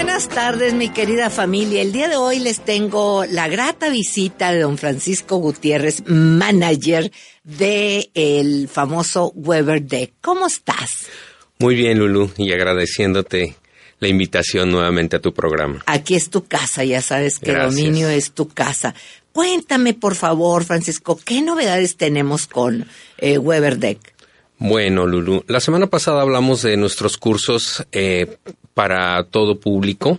Buenas tardes, mi querida familia. El día de hoy les tengo la grata visita de don Francisco Gutiérrez, manager de el famoso Weber Deck. ¿Cómo estás? Muy bien, Lulu, y agradeciéndote la invitación nuevamente a tu programa. Aquí es tu casa, ya sabes que Gracias. Dominio es tu casa. Cuéntame, por favor, Francisco, ¿qué novedades tenemos con eh, Weber Deck? Bueno, Lulu, la semana pasada hablamos de nuestros cursos eh, para todo público.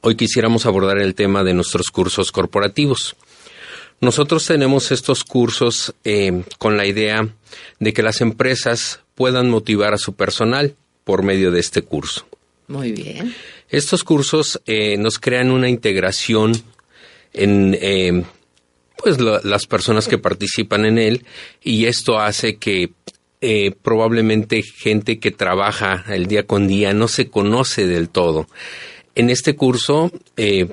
Hoy quisiéramos abordar el tema de nuestros cursos corporativos. Nosotros tenemos estos cursos eh, con la idea de que las empresas puedan motivar a su personal por medio de este curso. Muy bien. Estos cursos eh, nos crean una integración en pues la- las personas que participan en él y esto hace que eh, probablemente gente que trabaja el día con día no se conoce del todo. En este curso eh,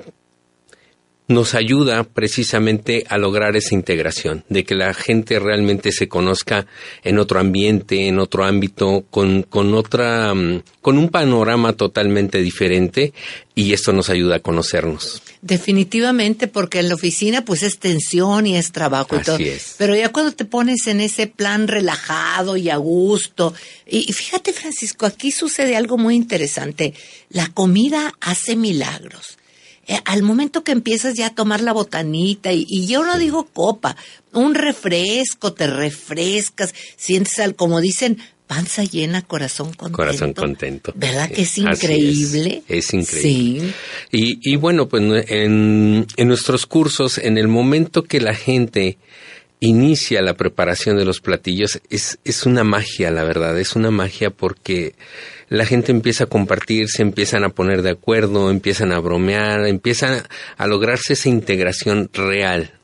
nos ayuda precisamente a lograr esa integración, de que la gente realmente se conozca en otro ambiente, en otro ámbito, con, con otra, mm, con un panorama totalmente diferente y esto nos ayuda a conocernos. Definitivamente, porque en la oficina pues es tensión y es trabajo y Así todo. es. Pero ya cuando te pones en ese plan relajado y a gusto, y, y fíjate Francisco, aquí sucede algo muy interesante. La comida hace milagros. Eh, al momento que empiezas ya a tomar la botanita, y, y yo no digo copa, un refresco, te refrescas, sientes al, como dicen, panza llena, corazón contento. Corazón contento. ¿Verdad que es es. increíble? Es increíble. Sí. Y, y bueno, pues en, en nuestros cursos, en el momento que la gente inicia la preparación de los platillos, es, es una magia, la verdad, es una magia porque la gente empieza a compartir, se empiezan a poner de acuerdo, empiezan a bromear, empiezan a lograrse esa integración real.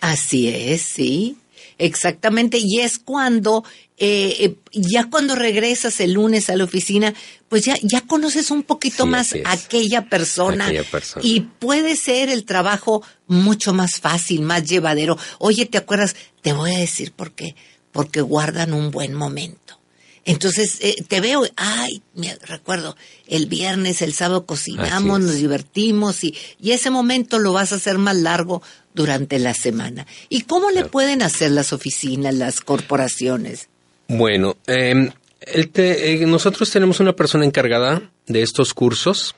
Así es, sí, exactamente. Y es cuando, eh, eh, ya cuando regresas el lunes a la oficina, pues ya, ya conoces un poquito Sí, más a aquella persona. Aquella persona. Y puede ser el trabajo mucho más fácil, más llevadero. Oye, ¿te acuerdas? Te voy a decir por qué. Porque guardan un buen momento. Entonces, eh, te veo, ay, me recuerdo, el viernes, el sábado cocinamos, nos divertimos y, y ese momento lo vas a hacer más largo durante la semana. ¿Y cómo le pueden hacer las oficinas, las corporaciones? Bueno, eh, el te- eh, nosotros tenemos una persona encargada de estos cursos.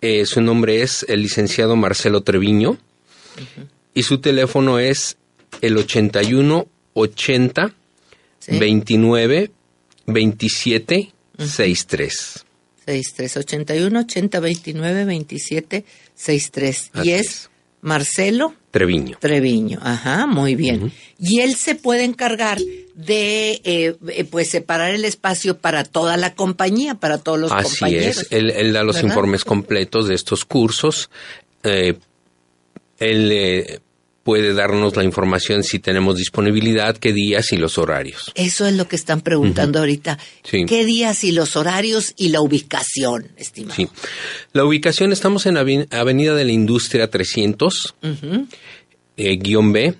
Eh, su nombre es el licenciado Marcelo Treviño y su teléfono es el 81 80 ¿Sí? 29 27 63. 6381 80 29 27 63. Así Y es es. Marcelo Treviño. Treviño. Ajá, muy bien. Y él se puede encargar de, eh, eh, pues, separar el espacio para toda la compañía, para todos los Así compañeros. es. Él, él da los ¿verdad? informes completos de estos cursos. Eh, él eh, puede darnos la información si tenemos disponibilidad, qué días y los horarios. Eso es lo que están preguntando ahorita. Sí. ¿Qué días y los horarios y la ubicación, estimado? Sí. La ubicación, estamos en Aven- Avenida de la Industria 300, Ujú. eh, guion B.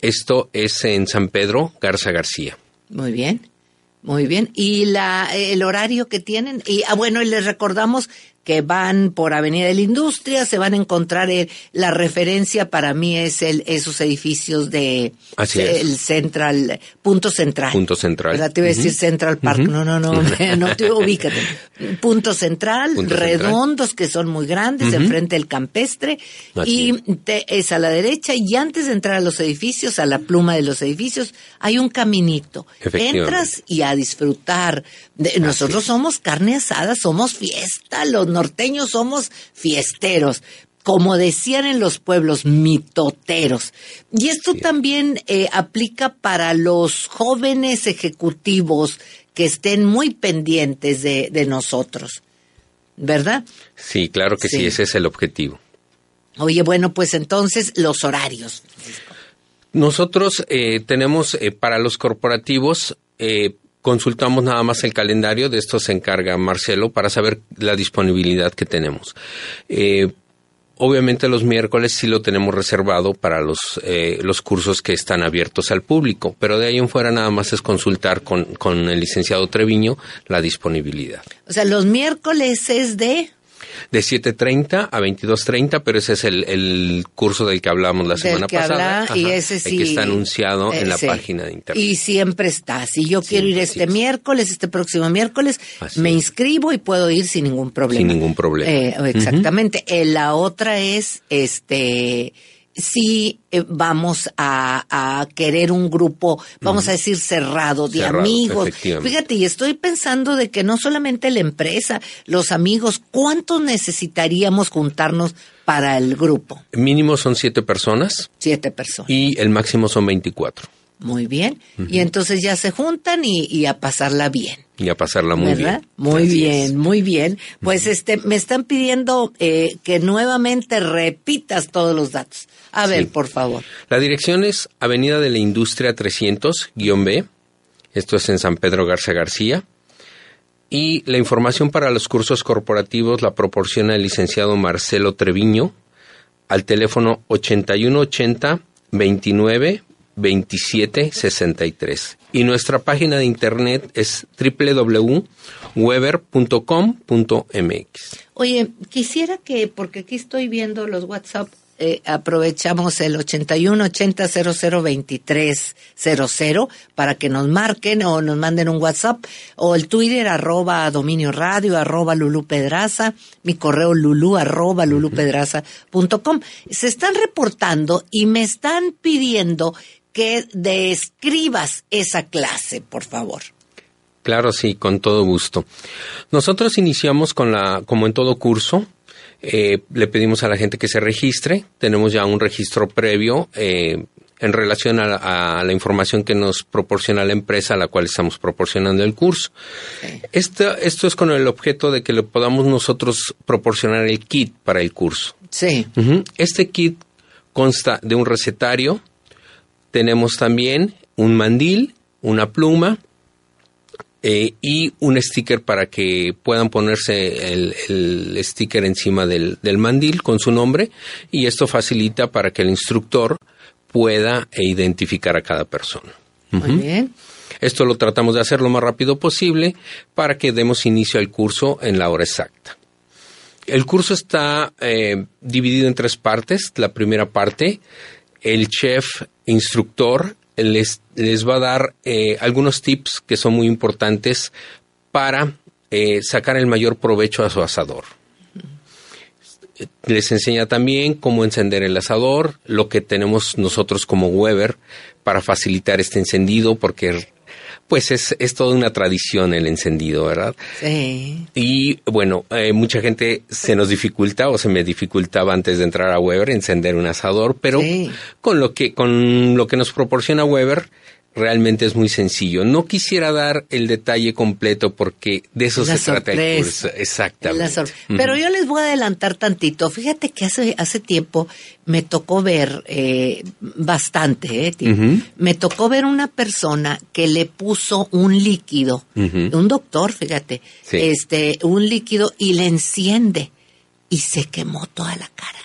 Esto es en San Pedro, Garza García. Muy bien, muy bien. ¿Y la, el horario que tienen? Y, ah, bueno, y les recordamos que van por Avenida de la Industria, se van a encontrar eh, la referencia para mí es el esos edificios de Así es. el Central Punto Central. Punto Central. ¿Verdad? Te iba a decir. Central Park. No, no, no, no te ubícate. Punto Central, Punto Central. redondos que son muy grandes, enfrente del campestre Así y te- es a la derecha y antes de entrar a los edificios, a la pluma de los edificios, hay un caminito. Entras y a disfrutar. De- nosotros somos carne asada, somos fiesta, los norteños somos fiesteros. Como decían en los pueblos, mitoteros. Y esto también eh, aplica para los jóvenes ejecutivos que estén muy pendientes de, de nosotros. ¿verdad? Sí, claro que sí, Sí. ese es el objetivo. Oye, bueno, pues entonces los horarios. Nosotros eh, tenemos eh, para los corporativos, eh, consultamos nada más el calendario, de esto se encarga Marcelo para saber la disponibilidad que tenemos. Eh, obviamente los miércoles sí lo tenemos reservado para los, eh, los cursos que están abiertos al público, pero de ahí en fuera nada más es consultar con, con el licenciado Treviño la disponibilidad. O sea, los miércoles es de... De 7.30 a 22.30, pero ese es el, el curso del que hablamos la del semana que pasada. habla, y ese el sí. que está anunciado en la página de internet. Y siempre está. Si yo quiero ir este miércoles, este próximo miércoles, Así me inscribo y puedo ir sin ningún problema. Sin ningún problema. Eh, exactamente. Eh, la otra es, este, si eh, vamos a, a querer un grupo, vamos a decir cerrado, de Cerrado, amigos. Fíjate, y estoy pensando de que no solamente la empresa, los amigos, ¿cuántos necesitaríamos juntarnos para el grupo? Mínimo son siete personas Siete personas. y el máximo son 24. Muy bien. Y entonces ya se juntan y, y a pasarla bien. Y a pasarla muy ¿verdad? bien. Muy Así bien, es. muy bien. Pues este, me están pidiendo eh, que nuevamente repitas todos los datos. A ver, Sí. por favor. La dirección es Avenida de la Industria 300-B. Esto es en San Pedro Garza García. Y la información para los cursos corporativos la proporciona el licenciado Marcelo Treviño al teléfono 8180 29 27 63. Y nuestra página de internet es www.weber.com.mx. Oye, quisiera que, porque aquí estoy viendo los WhatsApp, eh, aprovechamos el 81 80 00 23 00 para que nos marquen o nos manden un WhatsApp o el Twitter arroba dominio radio arroba Lulu Pedraza, mi correo lulu arroba lulupedraza.com. Se están reportando y me están pidiendo que describas esa clase, por favor. Claro, sí, con todo gusto. Nosotros iniciamos con la, como en todo curso, eh, le pedimos a la gente que se registre. Tenemos ya un registro previo eh, en relación a la, a la información que nos proporciona la empresa a la cual estamos proporcionando el curso. Esto, esto es con el objeto de que le podamos nosotros proporcionar el kit para el curso. Sí. Este kit consta de un recetario, tenemos también un mandil, una pluma eh, y un sticker para que puedan ponerse el, el sticker encima del, del mandil con su nombre y esto facilita para que el instructor pueda eh, identificar a cada persona. Muy bien. Esto lo tratamos de hacer lo más rápido posible para que demos inicio al curso en la hora exacta. El curso está eh, dividido en tres partes. La primera parte, el chef instructor les, va a dar eh, algunos tips que son muy importantes para eh, sacar el mayor provecho a su asador. Les enseña también cómo encender el asador, lo que tenemos nosotros como Weber para facilitar este encendido, porque pues es, es toda una tradición el encendido, ¿verdad? Sí. Y bueno, eh, mucha gente se nos dificulta o se me dificultaba antes de entrar a Weber encender un asador, pero Sí. con lo que con lo que nos proporciona Weber realmente es muy sencillo. No quisiera dar el detalle completo porque de eso La se trata el curso. Exactamente. La. Pero yo les voy a adelantar tantito. Fíjate que hace, hace tiempo me tocó ver eh, bastante, eh, me tocó ver una persona que le puso un líquido, un doctor, fíjate, Sí. este, un líquido y le enciende y se quemó toda la cara.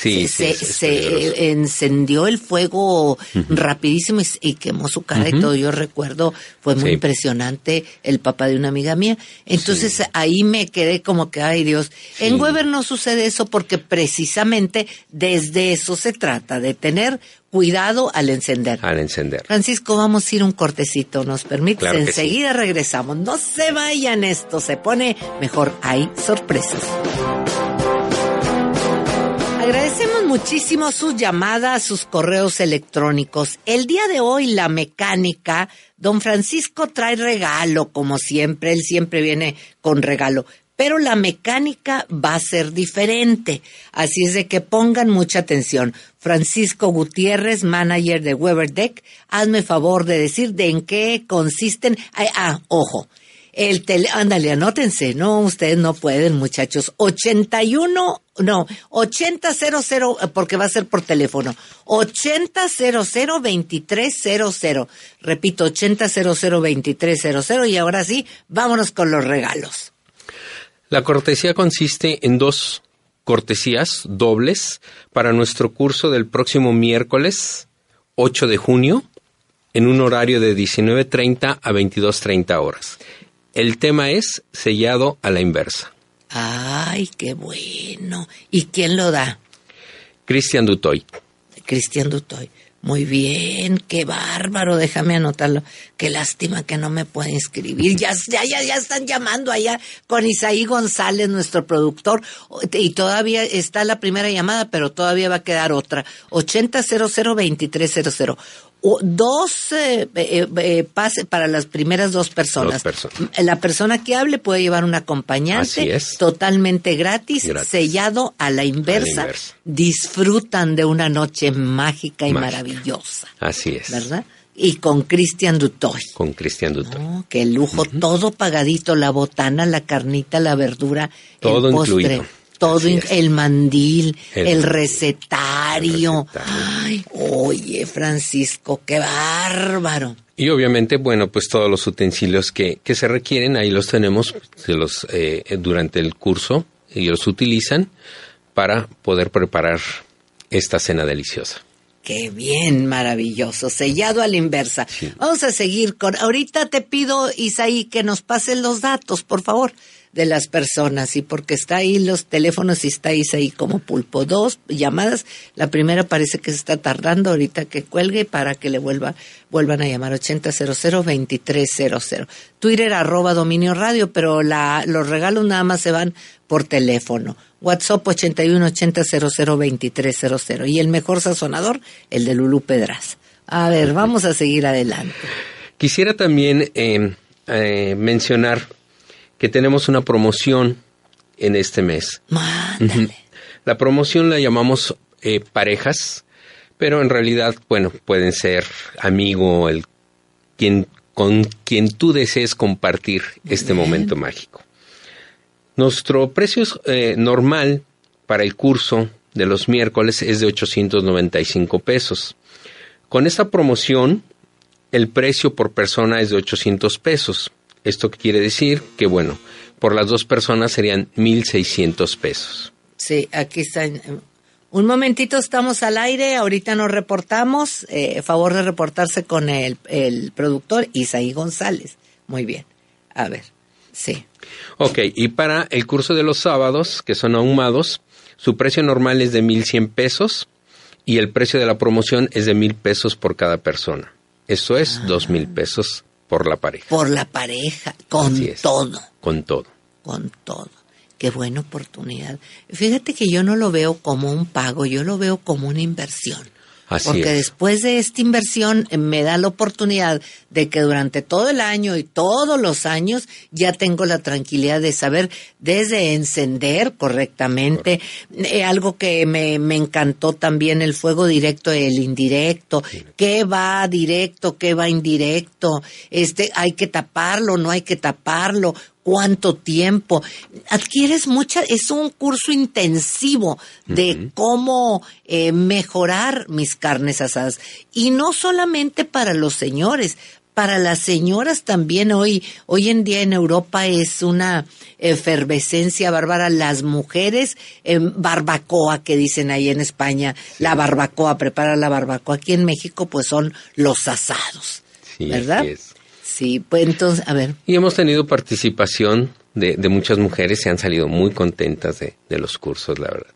Sí, se, sí, se- peligroso. encendió el fuego rapidísimo y, quemó su cara y todo. Yo recuerdo, fue muy Sí. impresionante el papá de una amiga mía. Entonces ahí me quedé como que, ay Dios, en. Weber no sucede eso porque precisamente desde eso se trata, de tener cuidado al encender. al encender. Francisco, vamos a ir un cortecito, ¿nos? Claro sí. Enseguida regresamos. No se vayan, esto se pone mejor. Hay sorpresas. Muchísimo sus llamadas, sus correos electrónicos. El día de hoy la mecánica, don Francisco trae regalo, como siempre, él siempre viene con regalo. Pero la mecánica va a ser diferente. Así es de que pongan mucha atención. Francisco Gutiérrez, manager de Weber Deck, hazme favor de decir de en qué consisten. Ah, ah, ojo. El tele, ándale, anótense. No, ustedes no pueden, muchachos. 81, no, 8000, porque va a ser por teléfono. 8000-2300. Repito, 8000-2300. Y ahora sí, vámonos con los regalos. La cortesía consiste en dos cortesías dobles para nuestro curso del próximo miércoles 8 de junio en un horario de 19.30 a 22.30 horas. El tema es sellado a la inversa. Ay, qué bueno. ¿Y quién lo da? Cristian Dutoy. Cristian Dutoy. Muy bien, qué bárbaro, déjame anotarlo. Qué lástima que no me puede inscribir. Ya, ya, ya, ya están llamando allá con Isaí González, nuestro productor, y todavía está la primera llamada, pero todavía va a quedar otra. 80002300 dos eh, eh, eh, pases para las primeras dos personas. La persona que hable puede llevar un acompañante totalmente gratis, sellado a la, inversa. Disfrutan de una noche mágica y maravillosa. Así es. ¿Verdad? Y con Cristian Dutoy. Con Cristian Dutoy. qué lujo, todo pagadito, la botana, la carnita, la verdura, todo el postre. Incluido todo, el mandil, el, recetario. Ay, oye, Francisco, qué bárbaro. Y obviamente, bueno, pues todos los utensilios que, que se requieren, ahí los tenemos se los, eh, durante el curso, y los utilizan para poder preparar esta cena deliciosa. Qué bien, maravilloso, sellado a la inversa. Vamos a seguir con, ahorita te pido, Isaí, que nos pasen los datos, por favor de las personas y porque está ahí los teléfonos y estáis ahí como pulpo. Dos llamadas, la primera parece que se está tardando ahorita que cuelgue para que le vuelva, vuelvan a llamar 8000-2300. Twitter arroba dominio radio, pero la, los regalos nada más se van por teléfono. WhatsApp 8180002300 y el mejor sazonador, el de Lulú Pedraz. A ver, vamos a seguir adelante. Quisiera también eh, eh, mencionar que tenemos una promoción en este mes. La promoción la llamamos eh, parejas, pero en realidad, bueno, pueden ser amigo, el quien con quien tú desees compartir este momento mágico. Nuestro precio eh, normal para el curso de los miércoles es de 895 pesos. Con esta promoción, el precio por persona es de 800 pesos. Esto quiere decir que, bueno, por las dos personas serían 1.600 pesos. Sí, aquí está. Un momentito, estamos al aire, ahorita nos reportamos. Eh, favor de reportarse con el, el productor Isaí González. Muy bien. A ver, sí. Ok, y para el curso de los sábados, que son ahumados, su precio normal es de 1.100 pesos y el precio de la promoción es de 1.000 pesos por cada persona. Eso es dos 2.000 pesos por la pareja. Por la pareja, con todo. Con todo. Con todo. Qué buena oportunidad. Fíjate que yo no lo veo como un pago, yo lo veo como una inversión. Porque después de esta inversión eh, me da la oportunidad de que durante todo el año y todos los años ya tengo la tranquilidad de saber desde encender correctamente, eh, algo que me, me, encantó también el fuego directo y el indirecto, qué va directo, qué va indirecto, este, hay que taparlo, no hay que taparlo, cuánto tiempo. Adquieres mucha, es un curso intensivo de cómo eh, mejorar mis carnes asadas. Y no solamente para los señores, para las señoras también hoy, hoy en día en Europa es una efervescencia bárbara. Las mujeres en barbacoa que dicen ahí en España, la barbacoa, prepara la barbacoa. Aquí en México pues son los asados, ¿verdad? Sí, pues entonces, a ver. Y hemos tenido participación de, muchas mujeres, se han salido muy contentas de, los cursos, la verdad.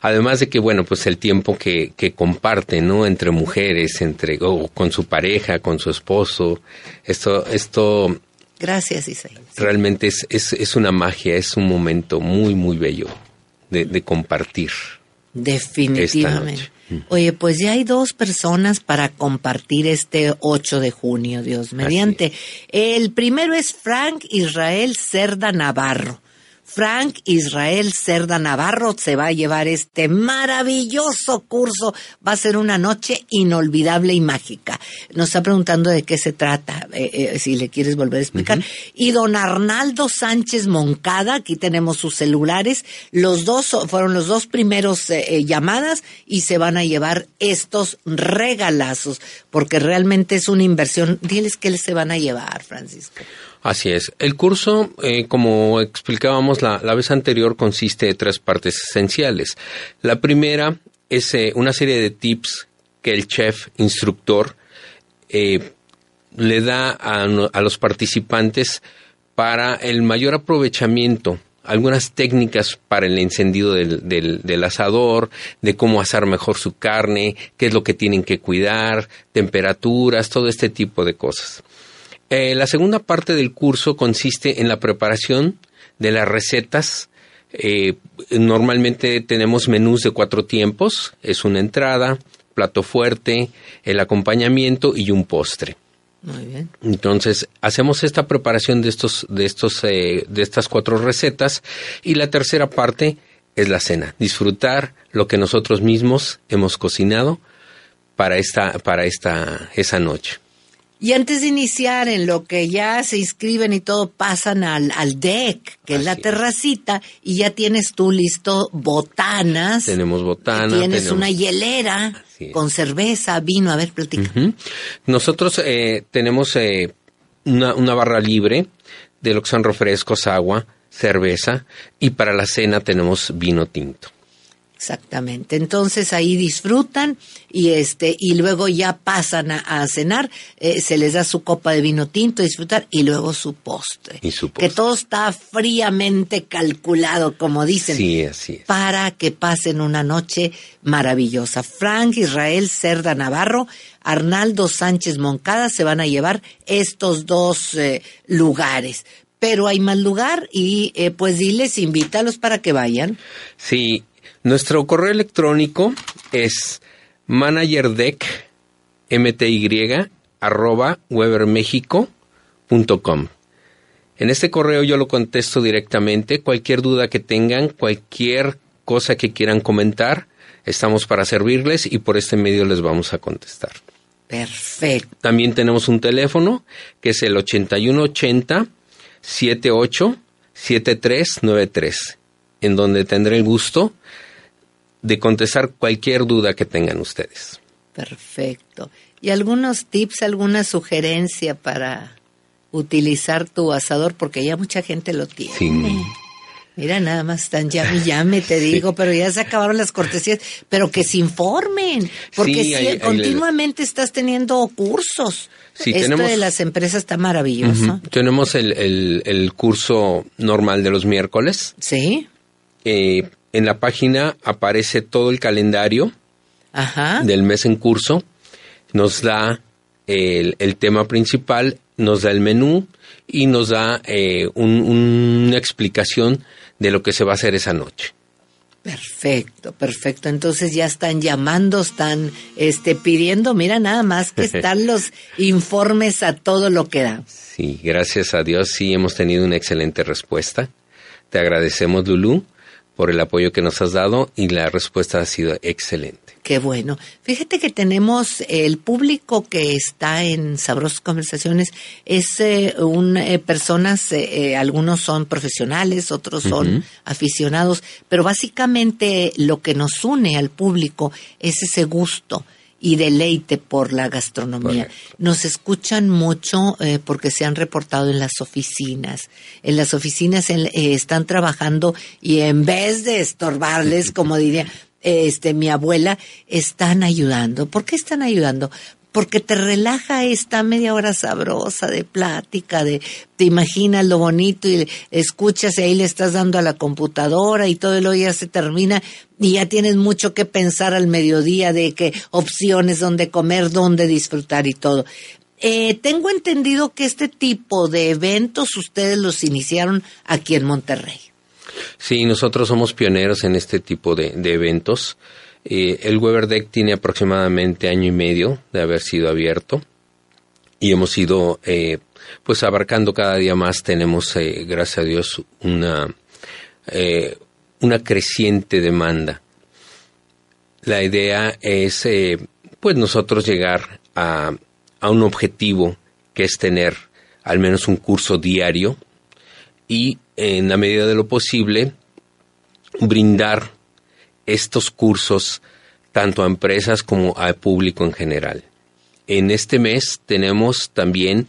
Además de que, bueno, pues el tiempo que, que comparten, ¿no? Entre mujeres, entre, o con su pareja, con su esposo, esto, esto. Gracias, Isaí. Realmente es, es, es, una magia, es un momento muy, muy bello de, de compartir. Definitivamente. Oye, pues ya hay dos personas para compartir este 8 de junio, Dios mediante. El primero es Frank Israel Cerda Navarro. Frank Israel Cerda Navarro se va a llevar este maravilloso curso. Va a ser una noche inolvidable y mágica. Nos está preguntando de qué se trata, eh, eh, si le quieres volver a explicar. Y don Arnaldo Sánchez Moncada, aquí tenemos sus celulares. Los dos fueron los dos primeros eh, llamadas y se van a llevar estos regalazos, porque realmente es una inversión. Diles qué se van a llevar, Francisco. Así es. El curso, eh, como explicábamos la, vez anterior, consiste de tres partes esenciales. La primera es eh, una serie de tips que el chef instructor eh, le da a, los participantes para el mayor aprovechamiento algunas técnicas para el encendido del, del, asador, de cómo asar mejor su carne, qué es lo que tienen que cuidar, temperaturas, todo este tipo de cosas. Eh, la segunda parte del curso consiste en la preparación de las recetas. Eh, normalmente tenemos menús de cuatro tiempos. Es una entrada, plato fuerte, el acompañamiento y un postre. Muy bien. Entonces hacemos esta preparación de estos, de estos, eh, de estas cuatro recetas y la tercera parte es la cena. Disfrutar lo que nosotros mismos hemos cocinado para esta, para esta, esa noche. Y antes de iniciar en lo que ya se inscriben y todo, pasan al, al deck, que es la terracita, y ya tienes tú listo botanas. Tenemos botanas. Tienes una hielera con cerveza, vino, a ver, platica. Nosotros eh, tenemos eh, una, una barra libre de lo que son refrescos, agua, cerveza, y para la cena tenemos vino tinto. Exactamente. Entonces ahí disfrutan y este y luego ya pasan a, cenar, eh, se les da su copa de vino tinto, disfrutar y luego su postre. Y su postre. Que todo está fríamente calculado, como dicen. Sí, así es. Para que pasen una noche maravillosa. Frank Israel Cerda Navarro, Arnaldo Sánchez Moncada se van a llevar estos dos eh, lugares pero hay más lugar y eh, pues diles, invítalos para que vayan. Sí, nuestro correo electrónico es managerdeck, mty, arroba webermexico.com. En este correo yo lo contesto directamente. Cualquier duda que tengan, cualquier cosa que quieran comentar, estamos para servirles y por este medio les vamos a contestar. Perfecto. También tenemos un teléfono que es el 8180 78 7393, en donde tendré el gusto de contestar cualquier duda que tengan ustedes. Perfecto. ¿Y algunos tips, alguna sugerencia para utilizar tu asador? Porque ya mucha gente lo tiene. Sí. Mira, nada más están llame y llame, te digo, pero ya se acabaron las cortesías. Pero que se informen, porque si continuamente estás teniendo cursos. Sí, Esto de las empresas está maravilloso. Tenemos el, el, el, curso normal de los miércoles. Sí. Eh, en la página aparece todo el calendario del mes en curso, nos da el, tema principal, nos da el menú y nos da eh, una explicación de lo que se va a hacer esa noche. Perfecto, perfecto. Entonces ya están llamando, están este, pidiendo, mira nada más que están los informes a todo lo que da. Sí, gracias a Dios sí hemos tenido una excelente respuesta. Te agradecemos, Lulú por el apoyo que nos has dado y la respuesta ha sido excelente. Qué bueno. Fíjate que tenemos el público que está en Sabrosas Conversaciones, es eh, un, eh, personas, eh, algunos son profesionales, otros son aficionados, pero básicamente lo que nos une al público es ese gusto y deleite por la gastronomía. Nos escuchan mucho eh, porque se han reportado en las oficinas. En las oficinas eh, están trabajando y en vez de estorbarles, como diría este mi abuela, están ayudando. ¿Por qué están ayudando? Porque te relaja esta media hora sabrosa de plática, de te imaginas lo bonito y escuchas y ahí le estás dando a la computadora y todo lo ya se termina y ya tienes mucho que pensar al mediodía de qué opciones, dónde comer, dónde disfrutar y todo. Eh, tengo entendido que este tipo de eventos ustedes los iniciaron aquí en Monterrey. Sí, nosotros somos pioneros en este tipo de eventos. Eh, el Weber Deck tiene aproximadamente año y medio de haber sido abierto y hemos ido eh, pues abarcando cada día más. Tenemos, eh, gracias a Dios, una, eh, una creciente demanda. La idea es, pues, nosotros llegar a, a un objetivo que es tener al menos un curso diario y, en la medida de lo posible, brindar estos cursos tanto a empresas como al público en general. En este mes tenemos también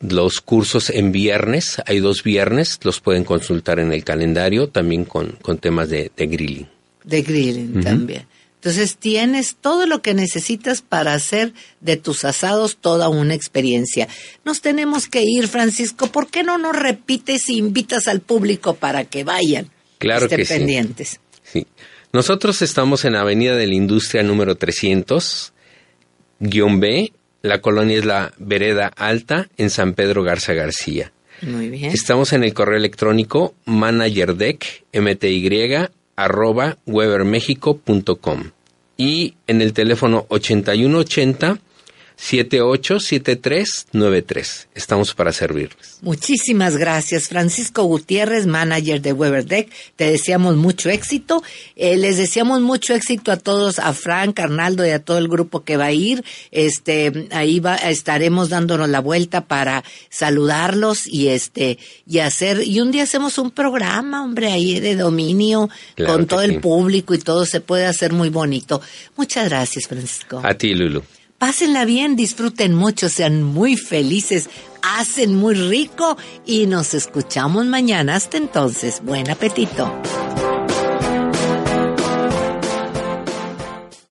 los cursos en viernes, hay dos viernes, los pueden consultar en el calendario, también con, temas de, grilling. De grilling también. Entonces tienes todo lo que necesitas para hacer de tus asados toda una experiencia. Nos tenemos que ir, Francisco. ¿Por qué no nos repites e invitas al público para que vayan? Claro que pendientes. Sí. Nosotros estamos en Avenida de la Industria número 300, guion B. La colonia es la Vereda Alta en San Pedro Garza García. Muy bien. Estamos en el correo electrónico managerdeck, mty, arroba webermexico.com y en el teléfono 8180 787393. Estamos para servirles. Muchísimas gracias, Francisco Gutiérrez, manager de WeberDeck. Te deseamos mucho éxito. Eh, les deseamos mucho éxito a todos, a Frank, Arnaldo y a todo el grupo que va a ir. Este, ahí va, estaremos dándonos la vuelta para saludarlos y este, y hacer, y un día hacemos un programa, hombre, ahí de dominio con todo el público y todo se puede hacer muy bonito. Muchas gracias, Francisco. A ti, Lulu. Pásenla bien, disfruten mucho, sean muy felices, hacen muy rico y nos escuchamos mañana. Hasta entonces, buen apetito.